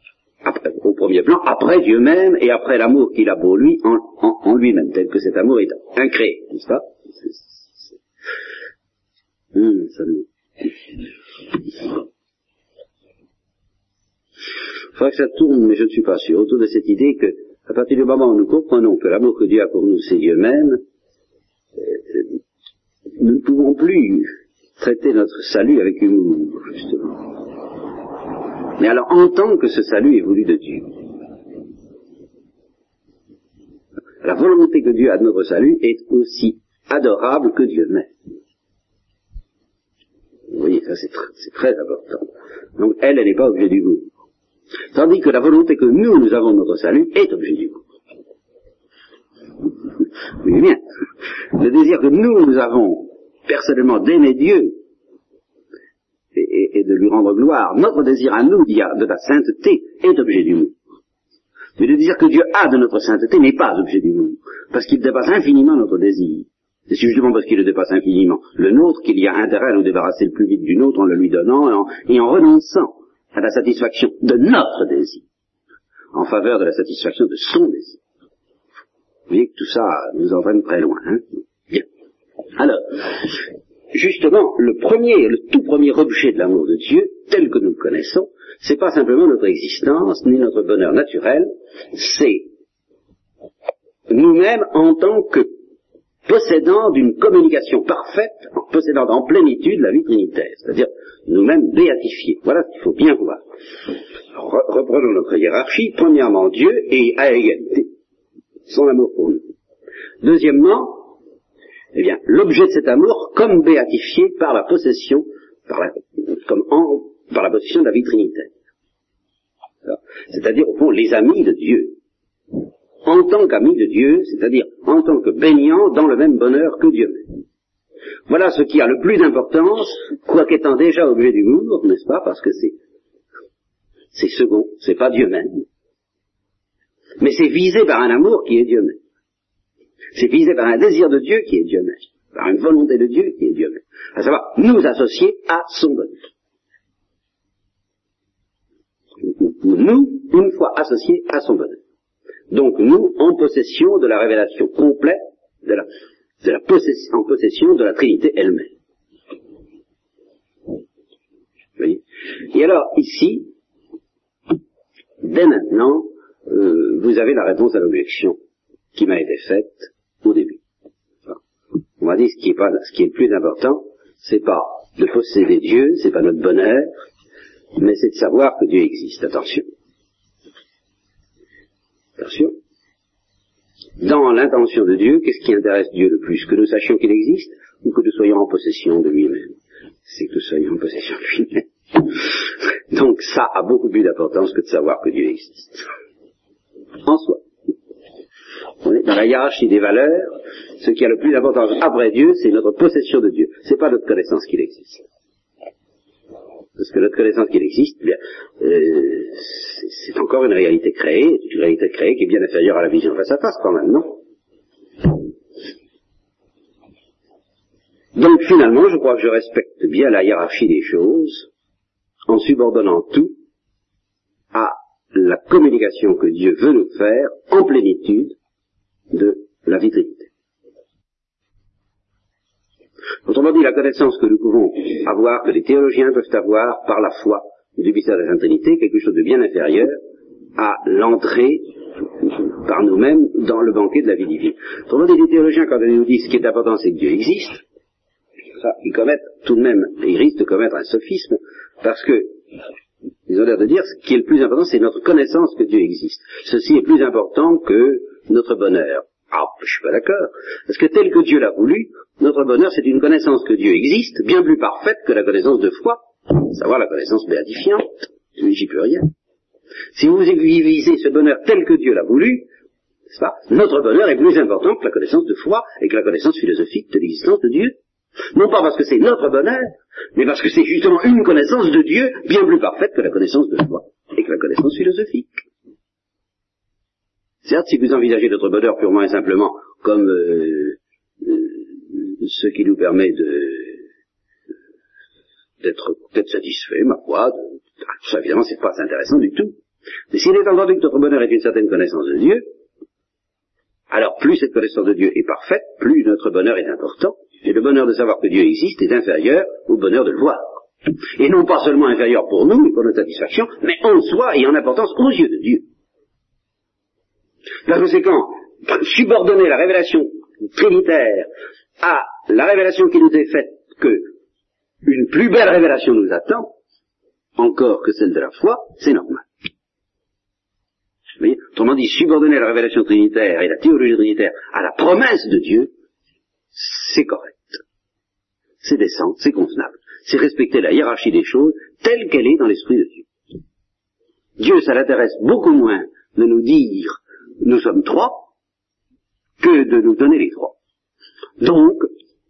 au premier plan, après Dieu même et après l'amour qu'il a pour lui en, lui-même, tel que cet amour est incréé, n'est-ce pas hum, ça il faudrait que ça tourne, mais je ne suis pas sûr, autour de cette idée que, à partir du moment où nous comprenons que l'amour que Dieu a pour nous, c'est Dieu même, euh, nous ne pouvons plus traiter notre salut avec humour, justement. Mais alors, entendre que ce salut est voulu de Dieu. La volonté que Dieu a de notre salut est aussi adorable que Dieu même. Vous voyez, ça c'est très important. Donc, elle, elle n'est pas objet du goût. Tandis que la volonté que nous, nous avons de notre salut est objet du goût. Oui, bien. Le désir que nous, nous avons personnellement d'aimer Dieu et, de lui rendre gloire, notre désir à nous de la sainteté est objet du goût. Mais le désir que Dieu a de notre sainteté n'est pas objet du goût, parce qu'il dépasse infiniment notre désir. C'est justement parce qu'il le dépasse infiniment le nôtre qu'il y a intérêt à nous débarrasser le plus vite du nôtre en le lui donnant et en renonçant à la satisfaction de notre désir, en faveur de la satisfaction de son désir. Vous voyez que tout ça nous entraîne très loin. Hein Bien. Alors, justement, le premier, le tout premier objet de l'amour de Dieu, tel que nous le connaissons, c'est pas simplement notre existence, ni notre bonheur naturel, c'est nous-mêmes en tant que possédant d'une communication parfaite, possédant en plénitude la vie trinitaire, c'est-à-dire nous-mêmes béatifiés. Voilà ce qu'il faut bien voir. reprenons notre hiérarchie. Premièrement, Dieu est à égalité, son amour pour nous. Deuxièmement, eh bien, l'objet de cet amour comme béatifié par la possession, par la, comme par la possession de la vie trinitaire. C'est-à-dire, au fond, les amis de Dieu en tant qu'ami de Dieu, c'est-à-dire en tant que baignant dans le même bonheur que Dieu même. Voilà ce qui a le plus d'importance, quoiqu'étant déjà objet d'humour, n'est-ce pas, parce que c'est, c'est second, c'est pas Dieu même. Mais c'est visé par un amour qui est Dieu même. C'est visé par un désir de Dieu qui est Dieu même. Par une volonté de Dieu qui est Dieu même. À savoir, nous associer à son bonheur. Nous, une fois associés à son bonheur. Donc nous, en possession de la révélation complète, de la, de la en possession de la Trinité elle-même. Et alors, ici, dès maintenant, euh, vous avez la réponse à l'objection qui m'a été faite au début. on m'a dit ce qui est pas, ce qui est le plus important, c'est pas de posséder Dieu, c'est pas notre bonheur, mais c'est de savoir que Dieu existe. Attention. Dans l'intention de Dieu, qu'est-ce qui intéresse Dieu le plus? Que nous sachions qu'il existe ou que nous soyons en possession de lui-même? C'est que nous soyons en possession de lui-même. Donc ça a beaucoup plus d'importance que de savoir que Dieu existe. En soi. On est dans la hiérarchie des valeurs. Ce qui a le plus d'importance après Dieu, c'est notre possession de Dieu. C'est pas notre connaissance qu'il existe. Parce que notre connaissance qu'il existe, eh euh, c'est encore une réalité créée, une réalité créée qui est bien inférieure à la vision face à face quand même, non? Donc finalement, je crois que je respecte bien la hiérarchie des choses en subordonnant tout à la communication que Dieu veut nous faire en plénitude de la vie Autrement dit, la connaissance que nous pouvons avoir, que les théologiens peuvent avoir par la foi du mystère de la Sainte Trinité, quelque chose de bien inférieur à l'entrée par nous-mêmes dans le banquet de la vie divine. Autrement dit, les théologiens, quand ils nous disent ce qui est important, c'est que Dieu existe, ça, ils commettent tout de même, ils risquent de commettre un sophisme, parce que ils ont l'air de dire ce qui est le plus important, c'est notre connaissance que Dieu existe. Ceci est plus important que notre bonheur. Ah, je suis pas d'accord. Parce que tel que Dieu l'a voulu, notre bonheur, c'est une connaissance que Dieu existe, bien plus parfaite que la connaissance de foi, savoir la connaissance béatifiante. J'y peux rien. Si vous visez ce bonheur tel que Dieu l'a voulu, pas, notre bonheur est plus important que la connaissance de foi et que la connaissance philosophique de l'existence de Dieu. Non pas parce que c'est notre bonheur, mais parce que c'est justement une connaissance de Dieu bien plus parfaite que la connaissance de foi et que la connaissance philosophique. Certes, si vous envisagez notre bonheur purement et simplement comme euh, euh, ce qui nous permet de d'être peut-être satisfait, ma foi, ça évidemment c'est pas intéressant du tout. Mais s'il est entendu que notre bonheur est une certaine connaissance de Dieu, alors plus cette connaissance de Dieu est parfaite, plus notre bonheur est important, et le bonheur de savoir que Dieu existe est inférieur au bonheur de le voir. Et non pas seulement inférieur pour nous pour notre satisfaction, mais en soi et en importance aux yeux de Dieu. Par conséquent, subordonner la révélation trinitaire à la révélation qui nous est faite que une plus belle révélation nous attend, encore que celle de la foi, c'est normal. Vous voyez Autrement dit, subordonner la révélation trinitaire et la théologie trinitaire à la promesse de Dieu, c'est correct. C'est décent, c'est convenable. C'est respecter la hiérarchie des choses telle qu'elle est dans l'esprit de Dieu. Dieu, ça l'intéresse beaucoup moins de nous dire nous sommes trois que de nous donner les trois. Donc,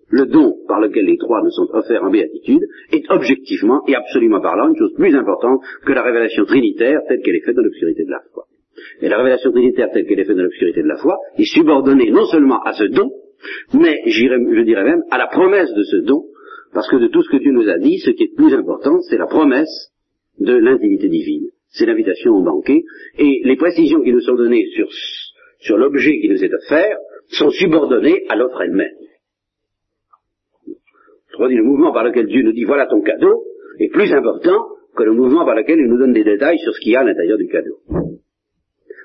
le don par lequel les trois nous sont offerts en béatitude est objectivement et absolument parlant une chose plus importante que la révélation trinitaire telle qu'elle est faite dans l'obscurité de la foi. Et la révélation trinitaire telle qu'elle est faite dans l'obscurité de la foi est subordonnée non seulement à ce don, mais je dirais même à la promesse de ce don, parce que de tout ce que Dieu nous a dit, ce qui est plus important, c'est la promesse de l'intimité divine. C'est l'invitation au banquet, et les précisions qui nous sont données sur, sur l'objet qui nous est offert sont subordonnées à l'offre elle-même. le mouvement par lequel Dieu nous dit voilà ton cadeau est plus important que le mouvement par lequel il nous donne des détails sur ce qu'il y a à l'intérieur du cadeau.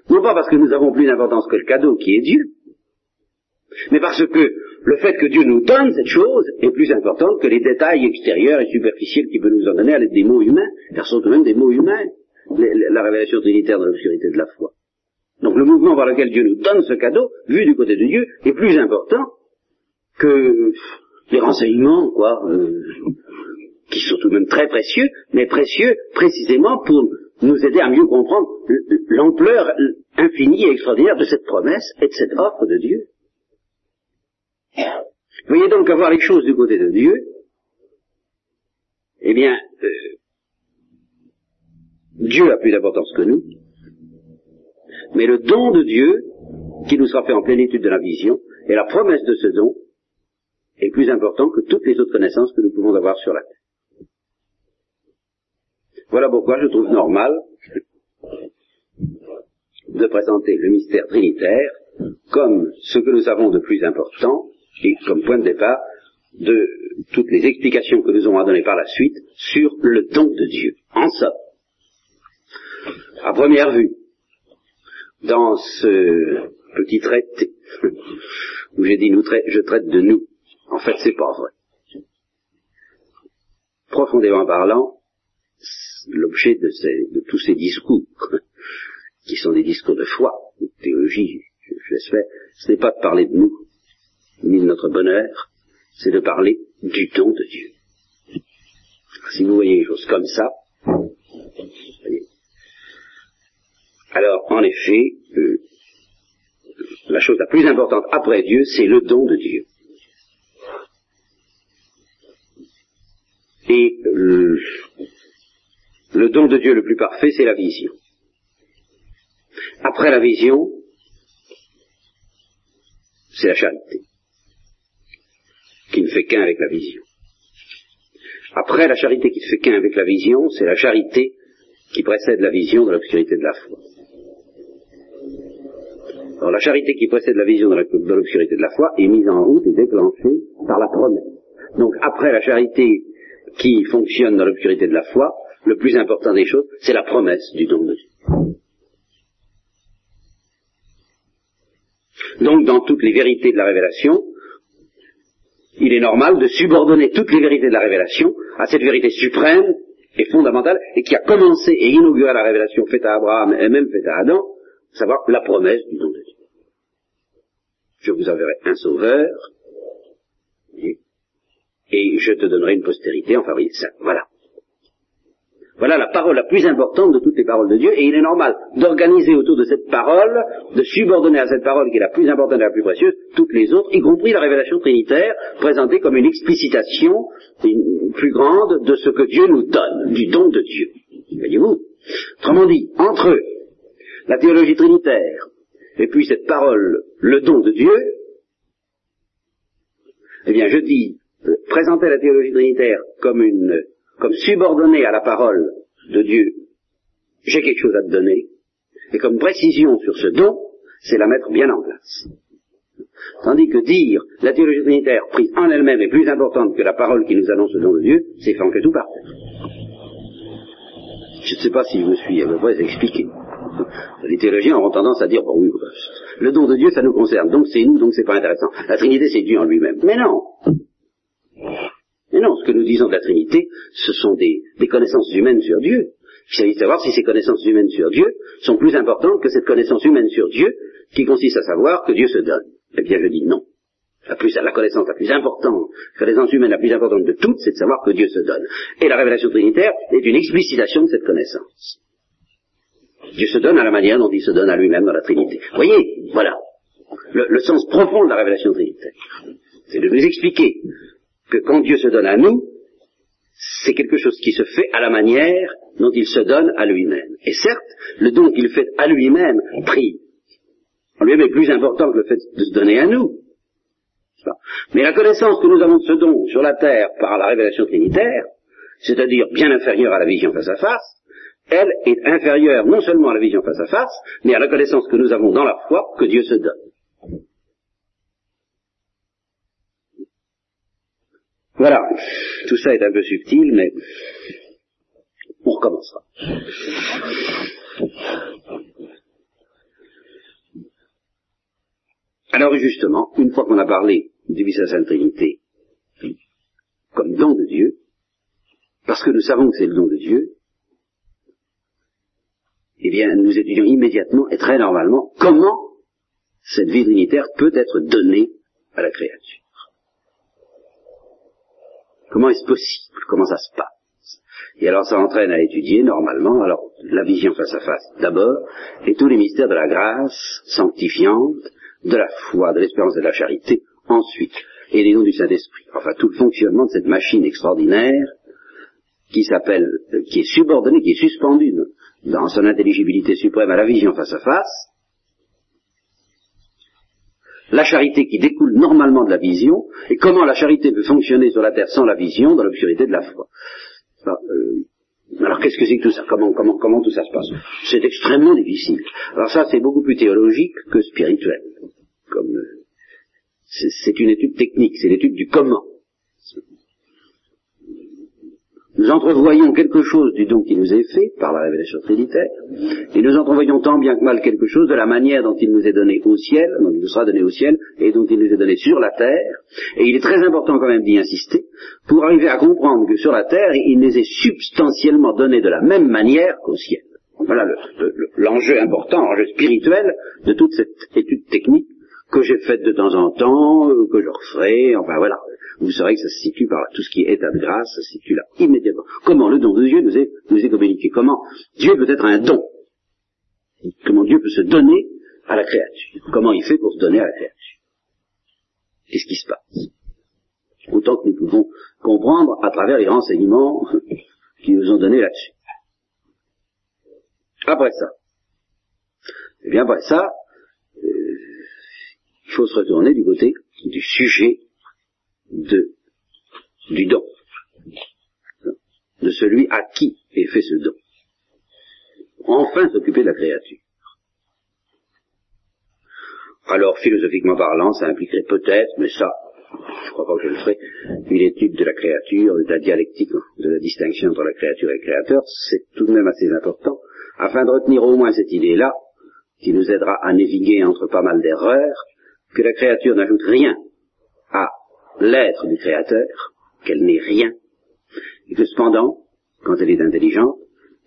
Non pas parce que nous avons plus d'importance que le cadeau qui est Dieu, mais parce que le fait que Dieu nous donne cette chose est plus important que les détails extérieurs et superficiels qu'il peut nous en donner à l'aide des mots humains, car ce sont même des mots humains, la révélation trinitaire dans l'obscurité de la foi. Donc le mouvement par lequel Dieu nous donne ce cadeau, vu du côté de Dieu, est plus important que les renseignements, quoi, euh, qui sont tout de même très précieux, mais précieux précisément pour nous aider à mieux comprendre l'ampleur infinie et extraordinaire de cette promesse et de cette offre de Dieu. Voyez donc avoir les choses du côté de Dieu, eh bien, euh, Dieu a plus d'importance que nous, mais le don de Dieu, qui nous sera fait en plénitude de la vision, et la promesse de ce don, est plus important que toutes les autres connaissances que nous pouvons avoir sur la terre. Voilà pourquoi je trouve normal de présenter le mystère trinitaire comme ce que nous avons de plus important et comme point de départ de toutes les explications que nous aurons à donner par la suite sur le don de Dieu. En somme, à première vue, dans ce petit traité, où j'ai dit nous je traite de nous, en fait c'est pas vrai. Profondément parlant, l'objet de, tous ces discours, qui sont des discours de foi, de théologie, j'espère, ce n'est pas de parler de nous, ni de notre bonheur, c'est de parler du don de Dieu. Si vous voyez les choses comme ça, alors en effet, euh, la chose la plus importante après Dieu, c'est le don de Dieu. Et euh, le don de Dieu le plus parfait, c'est la vision. Après la vision, c'est la charité, qui ne fait qu'un avec la vision. Après la charité qui ne fait qu'un avec la vision, c'est la charité qui précède la vision de l'obscurité de la foi. La charité qui précède la vision de l'obscurité de la foi est mise en route et déclenchée par la promesse. Donc après la charité qui fonctionne dans l'obscurité de la foi, le plus important des choses, c'est la promesse du don de Dieu. Donc dans toutes les vérités de la révélation, il est normal de subordonner toutes les vérités de la révélation à cette vérité suprême et fondamentale et qui a commencé et inauguré la révélation faite à Abraham et même faite à Adam, savoir la promesse du don de Dieu. Je vous enverrai un sauveur et je te donnerai une postérité, enfin oui, ça, voilà. Voilà la parole la plus importante de toutes les paroles de Dieu, et il est normal d'organiser autour de cette parole, de subordonner à cette parole qui est la plus importante et la plus précieuse, toutes les autres, y compris la révélation trinitaire, présentée comme une explicitation plus grande de ce que Dieu nous donne, du don de Dieu. Voyez-vous? Autrement dit, entre eux, la théologie trinitaire, et puis cette parole, le don de Dieu, eh bien je dis, euh, présenter la théologie trinitaire comme une comme subordonné à la parole de Dieu, j'ai quelque chose à te donner, et comme précision sur ce don, c'est la mettre bien en place. Tandis que dire la théologie trinitaire prise en elle-même est plus importante que la parole qui nous annonce le don de Dieu, c'est que tout par terre. Je ne sais pas si je me suis à peu près expliqué. Les théologiens auront tendance à dire, bon oui, le don de Dieu, ça nous concerne, donc c'est nous, donc c'est pas intéressant. La Trinité, c'est Dieu en lui-même. Mais non mais non, ce que nous disons de la Trinité, ce sont des, connaissances humaines sur Dieu. Il s'agit de savoir si ces connaissances humaines sur Dieu sont plus importantes que cette connaissance humaine sur Dieu qui consiste à savoir que Dieu se donne. Eh bien, je dis non. La, la connaissance la plus importante, la connaissance humaine la plus importante de toutes, c'est de savoir que Dieu se donne. Et la révélation trinitaire est une explicitation de cette connaissance. Dieu se donne à la manière dont il se donne à lui-même dans la Trinité. Vous voyez, voilà. Le, le sens profond de la révélation trinitaire. C'est de nous expliquer que quand Dieu se donne à nous, c'est quelque chose qui se fait à la manière dont il se donne à lui-même. Et certes, le don qu'il fait à lui-même, pris, en lui-même est plus important que le fait de se donner à nous. Mais la connaissance que nous avons de ce don sur la terre par la révélation trinitaire, c'est-à-dire bien inférieure à la vision face à face, elle est inférieure non seulement à la vision face à face, mais à la connaissance que nous avons dans la foi que Dieu se donne. Voilà, tout ça est un peu subtil, mais on recommencera. Alors justement, une fois qu'on a parlé du la Sainte Trinité comme don de Dieu, parce que nous savons que c'est le don de Dieu, eh bien, nous étudions immédiatement et très normalement comment cette vie trinitaire peut être donnée à la créature. Comment est-ce possible? Comment ça se passe? Et alors ça entraîne à étudier normalement, alors la vision face à face d'abord, et tous les mystères de la grâce sanctifiante, de la foi, de l'espérance et de la charité ensuite, et les noms du Saint-Esprit. Enfin tout le fonctionnement de cette machine extraordinaire qui s'appelle, qui est subordonnée, qui est suspendue dans son intelligibilité suprême à la vision face à face, la charité qui découle normalement de la vision, et comment la charité peut fonctionner sur la terre sans la vision, dans l'obscurité de la foi. Euh, alors qu'est-ce que c'est que tout ça? Comment, tout ça se passe? C'est extrêmement difficile. Alors ça, c'est beaucoup plus théologique que spirituel. Euh, c'est une étude technique, c'est l'étude du comment nous entrevoyons quelque chose du don qui nous est fait par la révélation trinitaire, et nous entrevoyons tant bien que mal quelque chose de la manière dont il nous est donné au ciel, dont il nous sera donné au ciel, et dont il nous est donné sur la terre. Et il est très important quand même d'y insister, pour arriver à comprendre que sur la terre, il nous est substantiellement donné de la même manière qu'au ciel. Voilà l'enjeu important, l'enjeu spirituel de toute cette étude technique que j'ai faite de temps en temps, euh, que je referai, enfin voilà. vous saurez que ça se situe par là. Tout ce qui est état de grâce, ça se situe là, immédiatement. Comment le don de Dieu nous est, nous est communiqué? Comment Dieu peut être un don? Comment Dieu peut se donner à la créature? Comment il fait pour se donner à la créature? Qu'est-ce qui se passe? Autant que nous pouvons comprendre à travers les renseignements qui nous ont donnés là-dessus. Après ça, eh bien après ça, il faut se retourner du côté du sujet de, du don, de celui à qui est fait ce don. Enfin s'occuper de la créature. Alors, philosophiquement parlant, ça impliquerait peut-être, mais ça, je crois pas que je le ferai, une étude de la créature, de la dialectique, de la distinction entre la créature et le créateur, c'est tout de même assez important, afin de retenir au moins cette idée-là, qui nous aidera à naviguer entre pas mal d'erreurs, que la créature n'ajoute rien à l'être du créateur, qu'elle n'est rien, et que cependant, quand elle est intelligente,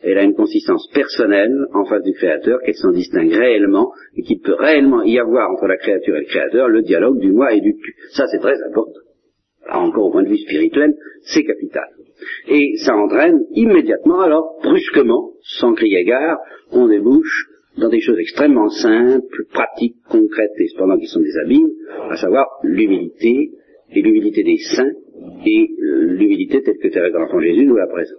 elle a une consistance personnelle en face du créateur, qu'elle s'en distingue réellement, et qu'il peut réellement y avoir entre la créature et le créateur le dialogue du moi et du tu. Ça, c'est très important. encore au point de vue spirituel, c'est capital. Et ça entraîne immédiatement, alors, brusquement, sans crier gare, on débouche dans des choses extrêmement simples, pratiques, concrètes, et cependant qui sont des abîmes, à savoir l'humilité, et l'humilité des saints, et euh, l'humilité telle que Thérèse l'Enfant Jésus nous la présente.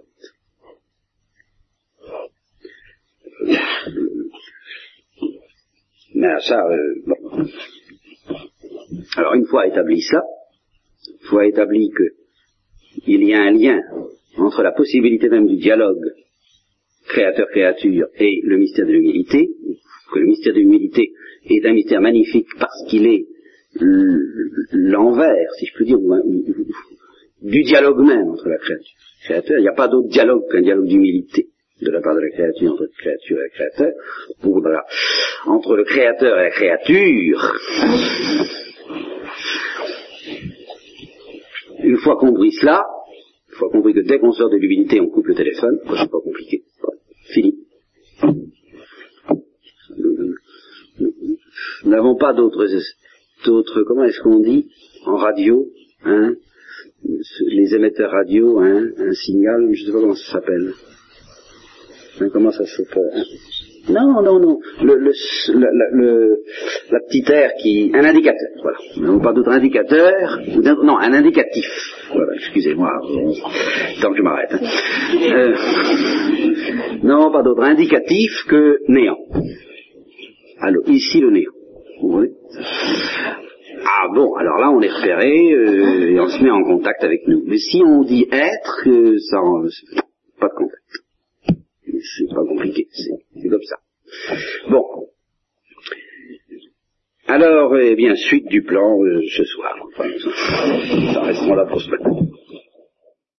Mais ça, euh, bon. Alors une fois établi cela, une fois établi qu'il y a un lien entre la possibilité même du dialogue créateur-créature et le mystère de l'humilité, que le mystère de l'humilité est un mystère magnifique parce qu'il est l'envers, si je peux dire, du dialogue même entre la créature et le créateur. Il n'y a pas d'autre dialogue qu'un dialogue d'humilité de la part de la créature entre la créature et le créateur. Pour, entre le créateur et la créature, une fois compris cela, une fois compris que dès qu'on sort de l'humilité, on coupe le téléphone, c'est pas compliqué. Fini. Nous n'avons pas d'autres, d'autres, comment est-ce qu'on dit, en radio, hein, les émetteurs radio, hein, un signal, je ne sais pas comment ça s'appelle. Hein, comment ça s'appelle hein. Non, non, non. Le, le, le, la petite air qui... Un indicateur, voilà. Nous n'avons pas d'autre indicateur. Non, un indicatif. Voilà, excusez-moi. Tant que je m'arrête. Hein. Euh, non, pas d'autre indicatif que néant. Alors, ici le néant. Vous ah bon, alors là on est repéré euh, et on se met en contact avec nous. Mais si on dit être, euh, ça, pas de contact c'est pas compliqué, c'est comme ça. Bon. Alors, eh bien, suite du plan euh, ce soir. Enfin, ça restera là pour ce matin.